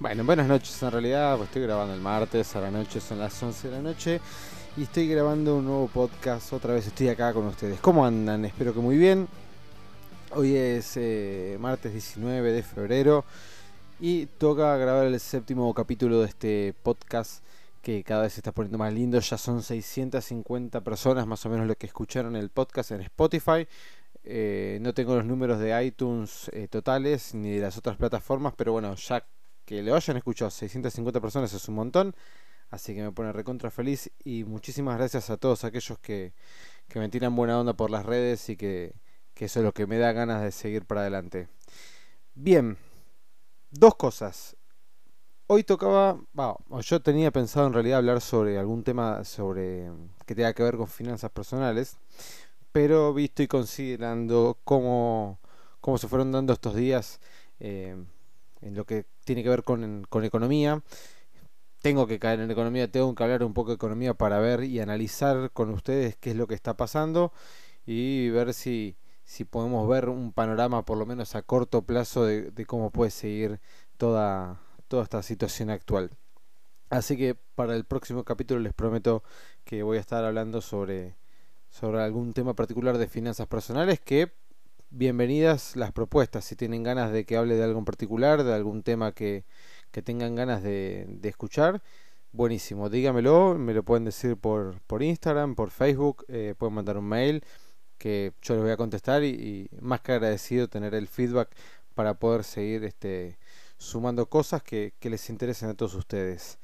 Bueno, buenas noches en realidad, pues estoy grabando el martes, a la noche son las 11 de la noche y estoy grabando un nuevo podcast, otra vez estoy acá con ustedes. ¿Cómo andan? Espero que muy bien. Hoy es eh, martes 19 de febrero y toca grabar el séptimo capítulo de este podcast que cada vez se está poniendo más lindo. Ya son 650 personas más o menos lo que escucharon el podcast en Spotify. Eh, no tengo los números de iTunes eh, totales ni de las otras plataformas, pero bueno, ya que le hayan escuchado 650 personas es un montón. Así que me pone recontra feliz y muchísimas gracias a todos aquellos que, que me tiran buena onda por las redes y que, que eso es lo que me da ganas de seguir para adelante. Bien, dos cosas. Hoy tocaba, yo tenía pensado en realidad hablar sobre algún tema sobre que tenga que ver con finanzas personales, pero vi, estoy considerando cómo, cómo se fueron dando estos días eh, en lo que tiene que ver con, con economía. Tengo que caer en economía, tengo que hablar un poco de economía para ver y analizar con ustedes qué es lo que está pasando y ver si, si podemos ver un panorama por lo menos a corto plazo de, cómo puede seguir toda, toda esta situación actual. Así que para el próximo capítulo les prometo que voy a estar hablando sobre, sobre algún tema particular de finanzas personales que bienvenidas las propuestas. Si tienen ganas de que hable de algo en particular, de algún tema que, tengan ganas de, escuchar, buenísimo. Dígamelo, me lo pueden decir por, Instagram, por Facebook, eh, pueden mandar un mail que yo les voy a contestar y, más que agradecido tener el feedback para poder seguir este, sumando cosas que les interesen a todos ustedes.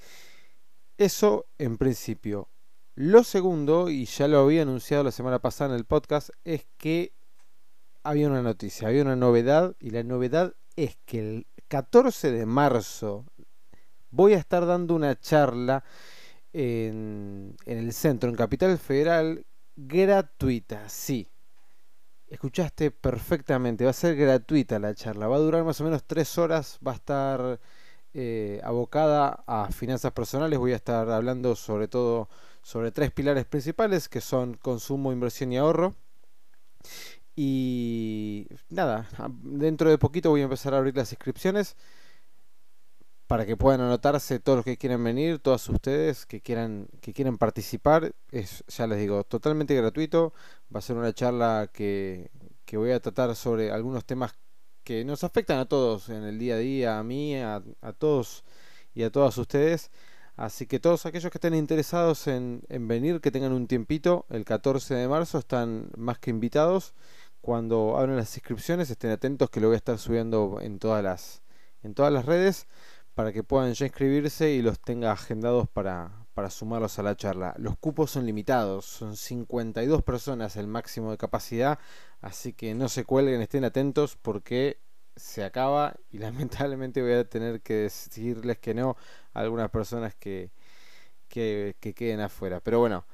Eso en principio. Lo segundo, y ya lo había anunciado la semana pasada en el podcast, es que había una noticia, había una novedad y la novedad es que el 14 de marzo voy a estar dando una charla en, el centro, en Capital Federal, gratuita, sí. Escuchaste perfectamente, va a ser gratuita la charla, va a durar más o menos tres horas, va a estar eh, abocada a finanzas personales, voy a estar hablando sobre todo sobre tres pilares principales que son consumo, inversión y ahorro. Y nada, dentro de poquito voy a empezar a abrir las inscripciones para que puedan anotarse todos los que quieran venir, todas ustedes que quieran que quieran participar. Es, ya les digo, totalmente gratuito. Va a ser una charla que, que voy a tratar sobre algunos temas que nos afectan a todos en el día a día, a mí, a, a todos y a todas ustedes. Así que todos aquellos que estén interesados en, en venir, que tengan un tiempito, el 14 de marzo están más que invitados cuando abran las inscripciones estén atentos que lo voy a estar subiendo en todas las en todas las redes para que puedan ya inscribirse y los tenga agendados para, para sumarlos a la charla. Los cupos son limitados, son 52 personas el máximo de capacidad, así que no se cuelguen, estén atentos porque se acaba y lamentablemente voy a tener que decirles que no a algunas personas que, que, que queden afuera. Pero bueno,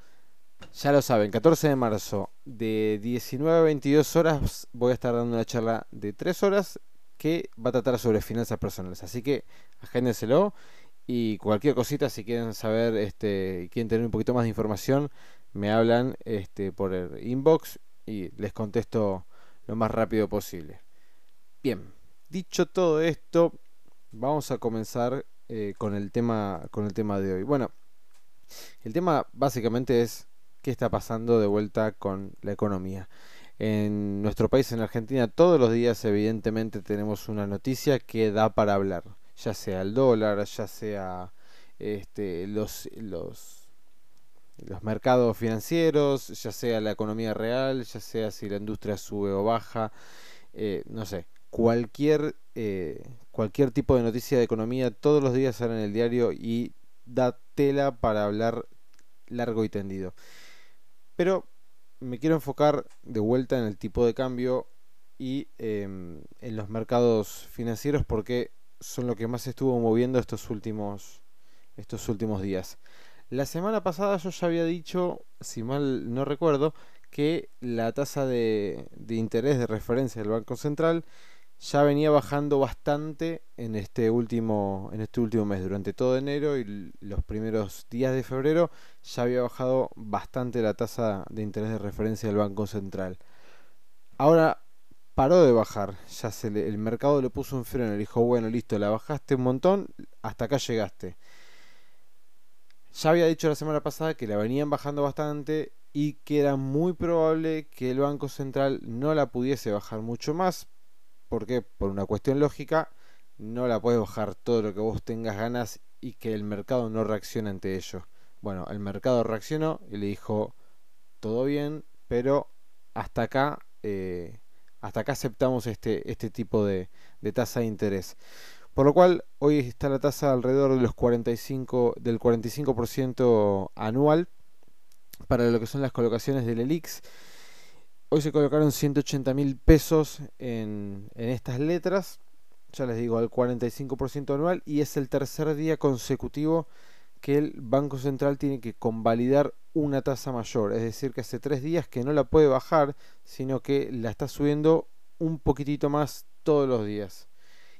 ya lo saben, 14 de marzo de 19 a 22 horas voy a estar dando una charla de 3 horas que va a tratar sobre finanzas personales. Así que agéndenselo y cualquier cosita si quieren saber este quieren tener un poquito más de información, me hablan este por el inbox y les contesto lo más rápido posible. Bien, dicho todo esto, vamos a comenzar eh, con el tema con el tema de hoy. Bueno, el tema básicamente es qué está pasando de vuelta con la economía. En nuestro país, en Argentina, todos los días evidentemente tenemos una noticia que da para hablar, ya sea el dólar, ya sea este, los, los, los mercados financieros, ya sea la economía real, ya sea si la industria sube o baja, eh, no sé, cualquier, eh, cualquier tipo de noticia de economía, todos los días sale en el diario y da tela para hablar largo y tendido. Pero me quiero enfocar de vuelta en el tipo de cambio y em, en los mercados financieros porque son lo que más estuvo moviendo estos últimos, estos últimos días. La semana pasada yo ya había dicho, si mal no recuerdo, que la tasa de, de interés de referencia del Banco Central ya venía bajando bastante en este último en este último mes. Durante todo enero y los primeros días de febrero ya había bajado bastante la tasa de interés de referencia del Banco Central. Ahora paró de bajar ya se el mercado le puso un freno le dijo bueno listo la bajaste un montón hasta acá llegaste ya había dicho la semana pasada que la venían bajando bastante y que era muy probable que el Banco Central no la pudiese bajar mucho más porque por una cuestión lógica no la puedes bajar todo lo que vos tengas ganas y que el mercado no reaccione ante ello. Bueno, el mercado reaccionó y le dijo todo bien, pero hasta acá, eh, hasta acá aceptamos este, este tipo de, tasa de interés. Por lo cual hoy está la tasa alrededor de los 45, del 45% anual para lo que son las colocaciones del ELIX Hoy se colocaron 180 mil pesos en, estas letras, ya les digo, al 45% anual. Y es el tercer día consecutivo que el Banco Central tiene que convalidar una tasa mayor, es decir, que hace tres días que no la puede bajar, sino que la está subiendo un poquitito más todos los días.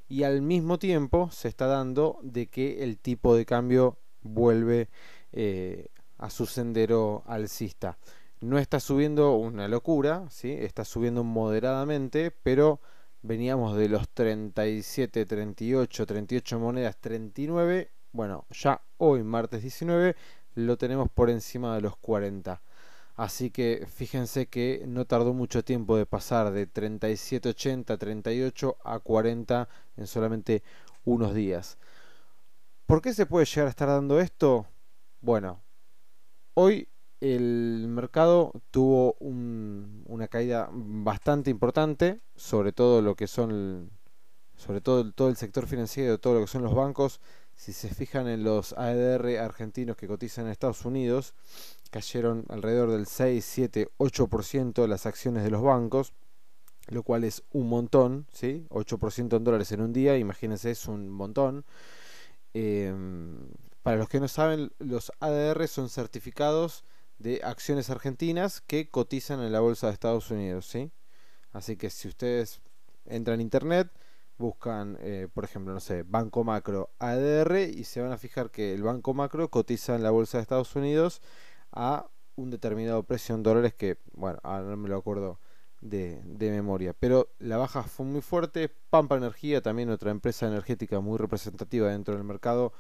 Y al mismo tiempo se está dando de que el tipo de cambio vuelve eh, a su sendero alcista no está subiendo una locura, ¿sí? está subiendo moderadamente, pero veníamos de los 37, 38, 38 monedas, 39. Bueno, ya hoy, martes 19, lo tenemos por encima de los 40. Así que fíjense que no tardó mucho tiempo de pasar de 37.80, 38 a 40 en solamente unos días. ¿Por qué se puede llegar a estar dando esto? Bueno, hoy el mercado tuvo una caída bastante importante, sobre todo lo que son, sobre todo todo el sector financiero, todo lo que son los bancos. Si se fijan en los ADR argentinos que cotizan en Estados Unidos, cayeron alrededor del 6, 7, 8% las acciones de los bancos, lo cual es un montón, ¿sí? 8% en dólares en un día, imagínense, es un montón. Em, para los que no saben, los ADR son certificados de acciones argentinas que cotizan en la bolsa de Estados Unidos, ¿sí? Así que si ustedes entran a internet, buscan, eh, por ejemplo, no sé, Banco Macro ADR y se van a fijar que el Banco Macro cotiza en la bolsa de Estados Unidos a un determinado precio en dólares que, bueno, ahora no me lo acuerdo de, de, memoria. Pero la baja fue muy fuerte. Pampa Energía, también otra empresa energética muy representativa dentro del mercado,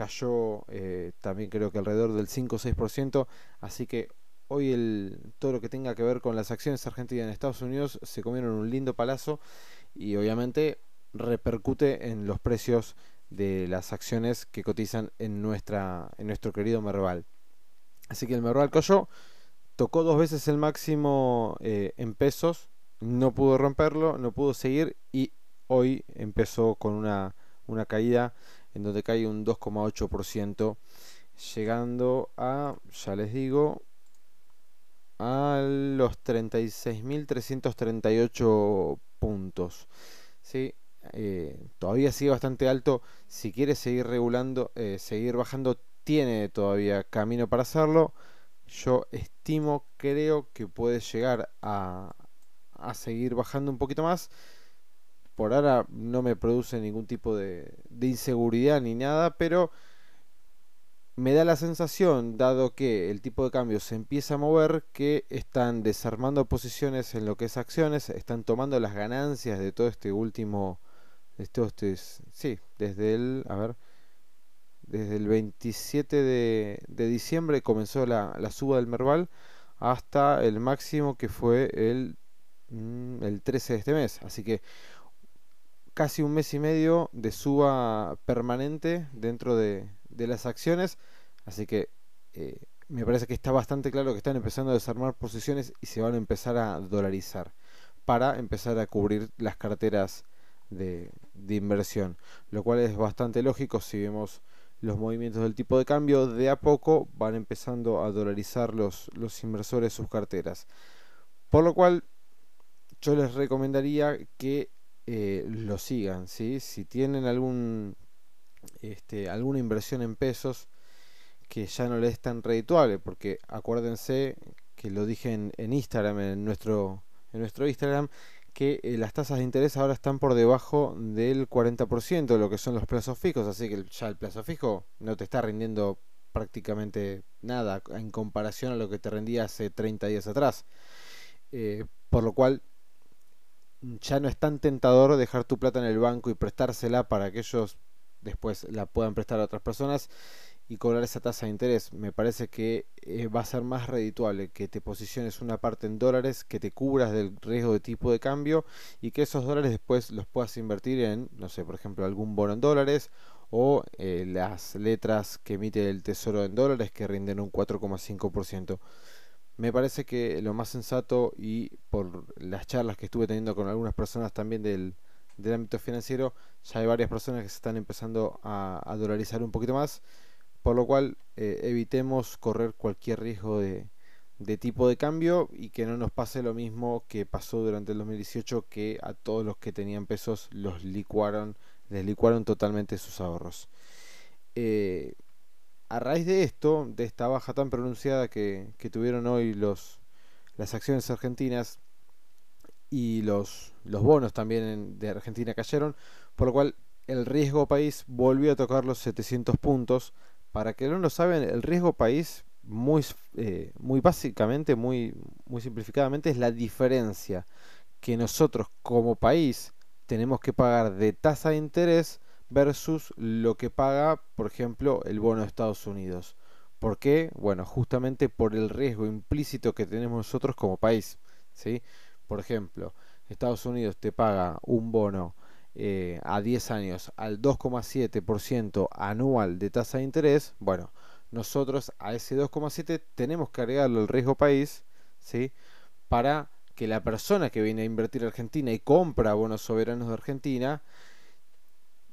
cayó eh, también creo que alrededor del 5 o 6%, así que hoy el, todo lo que tenga que ver con las acciones argentinas en Estados Unidos se comieron un lindo palazo y obviamente repercute en los precios de las acciones que cotizan en, nuestra, en nuestro querido Merval. Así que el Merval cayó, tocó dos veces el máximo eh, en pesos, no pudo romperlo, no pudo seguir y hoy empezó con una, una caída en donde cae un 2,8%, llegando a, ya les digo, a los 36.338 puntos. ¿sí? Eh, todavía sigue bastante alto. Si quiere seguir regulando, eh, seguir bajando, tiene todavía camino para hacerlo. Yo estimo, creo que puede llegar a, a seguir bajando un poquito más por ahora no me produce ningún tipo de, inseguridad ni nada, pero me da la sensación, dado que el tipo de cambio se empieza a mover, que están desarmando posiciones en lo que es acciones, están tomando las ganancias de todo este último, de este, sí, desde el, a ver, desde el 27 de, diciembre comenzó la, la, suba del Merval hasta el máximo que fue el, mm, el 13 de este mes. Así que casi un mes y medio de suba permanente dentro de, las acciones. Así que eh, me parece que está bastante claro que están empezando a desarmar posiciones y se van a empezar a dolarizar para empezar a cubrir las carteras de, inversión. Lo cual es bastante lógico si vemos los movimientos del tipo de cambio. De a poco van empezando a dolarizar los, los inversores sus carteras. Por lo cual yo les recomendaría que eh, lo sigan. Si tienen algún, este, alguna inversión en pesos, que ya no le es tan redituable, porque acuérdense que lo dije en, Instagram, en nuestro, en nuestro Instagram, que eh, las tasas de interés ahora están por debajo del 40% de lo que son los plazos fijos, así que ya el plazo fijo no te está rindiendo prácticamente nada en comparación a lo que te rendía hace 30 días atrás. Eh, por lo cual ya no es tan tentador dejar tu plata en el banco y prestársela para que ellos después la puedan prestar a otras personas y cobrar esa tasa de interés. Me parece que eh, va a ser más redituable que te posiciones una parte en dólares, que te cubras del riesgo de tipo de cambio y que esos dólares después los puedas invertir en, no sé, por ejemplo, algún bono en dólares o eh, las letras que emite el Tesoro en dólares que rinden un 4,5%. Me parece que lo más sensato y por las charlas que estuve teniendo con algunas personas también del, ámbito financiero, ya hay varias personas que se están empezando a, dolarizar un poquito más, por lo cual eh, evitemos correr cualquier riesgo de, de tipo de cambio y que no nos pase lo mismo que pasó durante el 2018 que a todos los que tenían pesos los licuaron les licuaron totalmente sus ahorros. Eh, a raíz de esto, de esta baja tan pronunciada que, tuvieron hoy los, las acciones argentinas y los, los bonos también de Argentina cayeron, por lo cual el riesgo país volvió a tocar los 700 puntos. Para que no lo saben, el riesgo país, muy, eh, muy básicamente, muy, muy simplificadamente, es la diferencia que nosotros como país tenemos que pagar de tasa de interés versus lo que paga, por ejemplo, el bono de Estados Unidos. ¿Por qué? Bueno, justamente por el riesgo implícito que tenemos nosotros como país. ¿sí? Por ejemplo, Estados Unidos te paga un bono eh, a 10 años al 2,7% anual de tasa de interés. Bueno, nosotros a ese 2,7 tenemos que agregarle el riesgo país ¿sí? para que la persona que viene a invertir a Argentina y compra bonos soberanos de Argentina,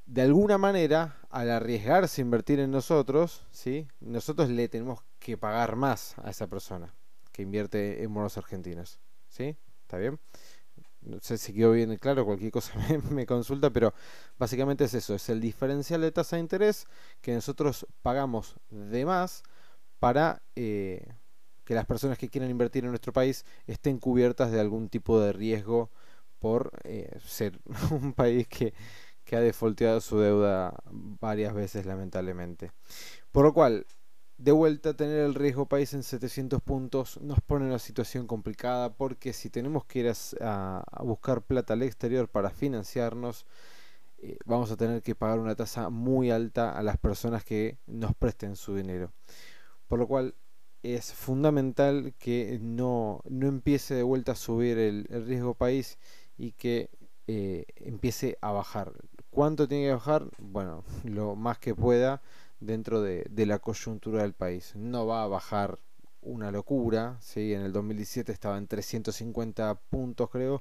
de alguna manera, al arriesgarse a invertir en nosotros, ¿sí? nosotros le tenemos que pagar más a esa persona que invierte en bonos argentinos. ¿Sí? ¿Está bien? No sé si quedó bien claro, cualquier cosa me, consulta, pero básicamente es eso, es el diferencial de tasa de interés que nosotros pagamos de más para, eh, que las personas que quieran invertir en nuestro país estén cubiertas de algún tipo de riesgo por eh, ser un país que, que ha defolteado su deuda varias veces lamentablemente. Por lo cual, de vuelta, tener el riesgo país en 700 puntos nos pone en una situación complicada porque si tenemos que ir a, buscar plata al exterior para financiarnos, eh, vamos a tener que pagar una tasa muy alta a las personas que nos presten su dinero. Por lo cual, es fundamental que no, no empiece de vuelta a subir el, riesgo país y que eh, empiece a bajar. ¿Cuánto tiene que bajar? Bueno, lo más que pueda dentro de, la coyuntura del país. No va a bajar una locura, ¿sí? en el 2017 estaba en 350 puntos creo,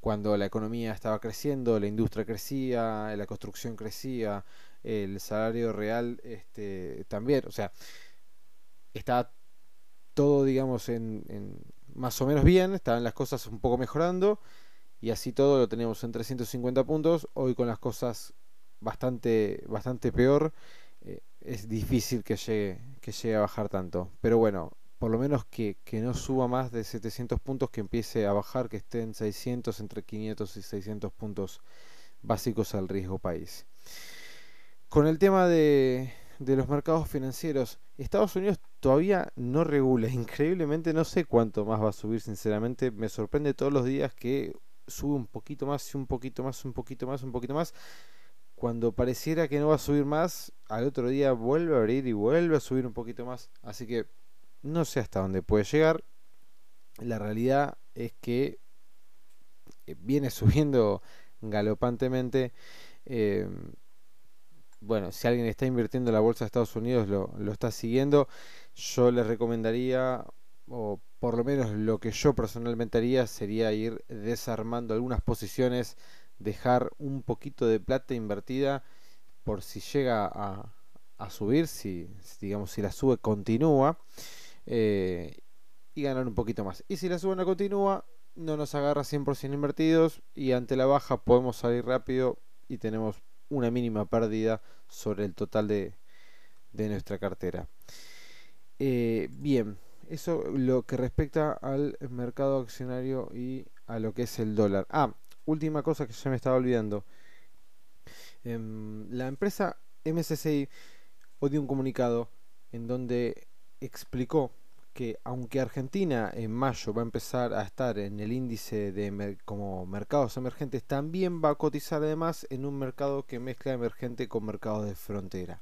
cuando la economía estaba creciendo, la industria crecía, la construcción crecía, el salario real este, también, o sea, estaba todo, digamos, en, más o menos bien, estaban las cosas un poco mejorando y así todo lo teníamos en 350 puntos, hoy con las cosas bastante, bastante peor, eh, es difícil que llegue, que llegue a bajar tanto, pero bueno, por lo menos que, que, no suba más de 700 puntos, que empiece a bajar, que esté en 600, entre 500 y 600 puntos básicos al riesgo país. Con el tema de, de los mercados financieros, Estados Unidos todavía no regula. Increíblemente no sé cuánto más va a subir, sinceramente. Me sorprende todos los días que sube un poquito más y un poquito más, un poquito más, un poquito más. Cuando pareciera que no va a subir más, al otro día vuelve a abrir y vuelve a subir un poquito más. Así que no sé hasta dónde puede llegar. La realidad es que eh, viene subiendo galopantemente. Eh, bueno, si alguien está invirtiendo en la bolsa de Estados Unidos, lo, lo está siguiendo, yo les recomendaría, o por lo menos lo que yo personalmente haría, sería ir desarmando algunas posiciones, dejar un poquito de plata invertida por si llega a, a subir, si digamos si la sube continúa eh, y ganar un poquito más. Y si la sube no continúa, no nos agarra 100% invertidos y ante la baja podemos salir rápido y tenemos una mínima pérdida sobre el total de, de nuestra cartera. Eh, bien, eso lo que respecta al mercado accionario y a lo que es el dólar. Ah, última cosa que ya me estaba olvidando. Em, la empresa MSCI dio un comunicado en donde explicó que aunque Argentina en mayo va a empezar a estar en el índice de como mercados emergentes, también va a cotizar además en un mercado que mezcla emergente con mercados de frontera.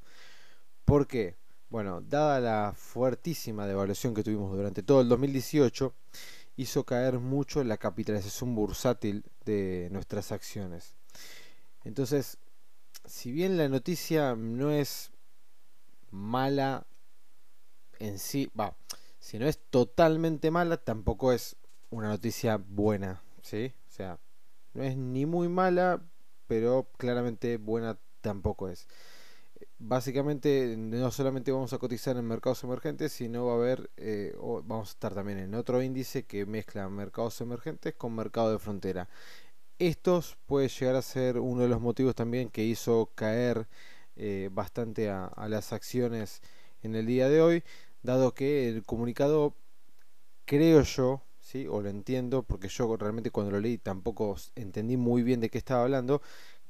¿Por qué? Bueno, dada la fuertísima devaluación que tuvimos durante todo el 2018, hizo caer mucho la capitalización bursátil de nuestras acciones. Entonces, si bien la noticia no es mala en sí, va, si no es totalmente mala, tampoco es una noticia buena, ¿sí? O sea, no es ni muy mala, pero claramente buena tampoco es. Básicamente, no solamente vamos a cotizar en mercados emergentes, sino va a haber, eh, vamos a estar también en otro índice que mezcla mercados emergentes con mercado de frontera. Estos puede llegar a ser uno de los motivos también que hizo caer eh, bastante a las acciones en el día de hoy dado que el comunicado, creo yo, ¿sí? o lo entiendo, porque yo realmente cuando lo leí tampoco entendí muy bien de qué estaba hablando,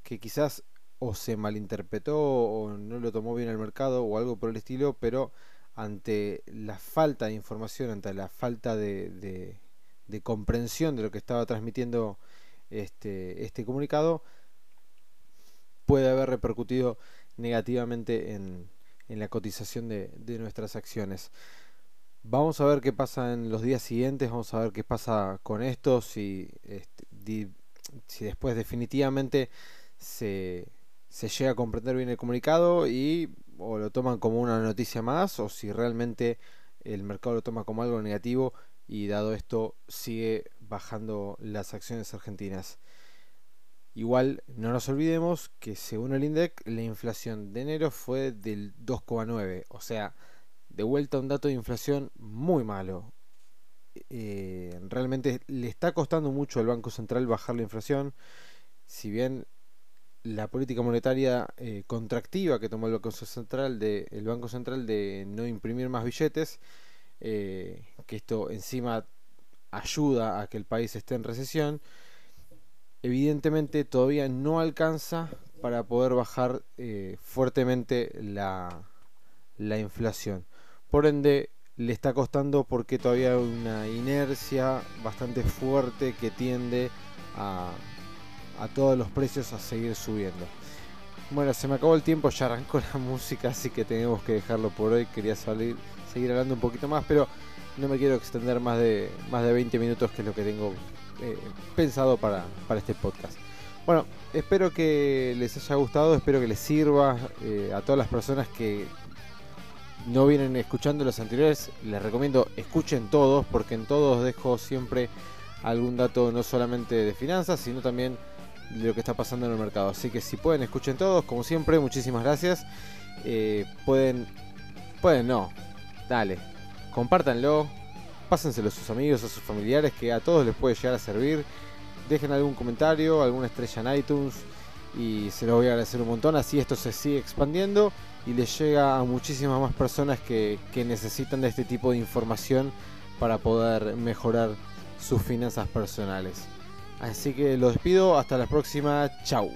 que quizás o se malinterpretó o no lo tomó bien el mercado o algo por el estilo, pero ante la falta de información, ante la falta de, de, comprensión de lo que estaba transmitiendo este, este comunicado, puede haber repercutido negativamente en, en la cotización de, nuestras acciones. Vamos a ver qué pasa en los días siguientes, vamos a ver qué pasa con esto, si, este, si después definitivamente se, se llega a comprender bien el comunicado y o lo toman como una noticia más o si realmente el mercado lo toma como algo negativo y dado esto sigue bajando las acciones argentinas. Igual no nos olvidemos que según el INDEC la inflación de enero fue del 2,9, o sea, de vuelta un dato de inflación muy malo. Eh, realmente le está costando mucho al Banco Central bajar la inflación, si bien la política monetaria eh, contractiva que tomó el Banco Central de, el Banco Central de no imprimir más billetes, eh, que esto encima ayuda a que el país esté en recesión, evidentemente todavía no alcanza para poder bajar eh, fuertemente la, la inflación. Por ende, le está costando porque todavía hay una inercia bastante fuerte que tiende a, a todos los precios a seguir subiendo. Bueno, se me acabó el tiempo, ya arrancó la música, así que tenemos que dejarlo por hoy. Quería salir, seguir hablando un poquito más, pero no me quiero extender más de, más de 20 minutos, que es lo que tengo eh, pensado para, este podcast. Bueno, espero que les haya gustado, espero que les sirva eh, a todas las personas que no vienen escuchando los anteriores. Les recomiendo escuchen todos, porque en todos dejo siempre algún dato no solamente de finanzas, sino también de lo que está pasando en el mercado. Así que si pueden, escuchen todos, como siempre, muchísimas gracias. Eh, pueden, pueden no, dale, compártanlo, pásenselo a sus amigos, a sus familiares, que a todos les puede llegar a servir. Dejen algún comentario, alguna estrella en iTunes y se lo voy a agradecer un montón. Así esto se sigue expandiendo y les llega a muchísimas más personas que, que necesitan de este tipo de información para poder mejorar sus finanzas personales. Así que los despido, hasta la próxima, chau.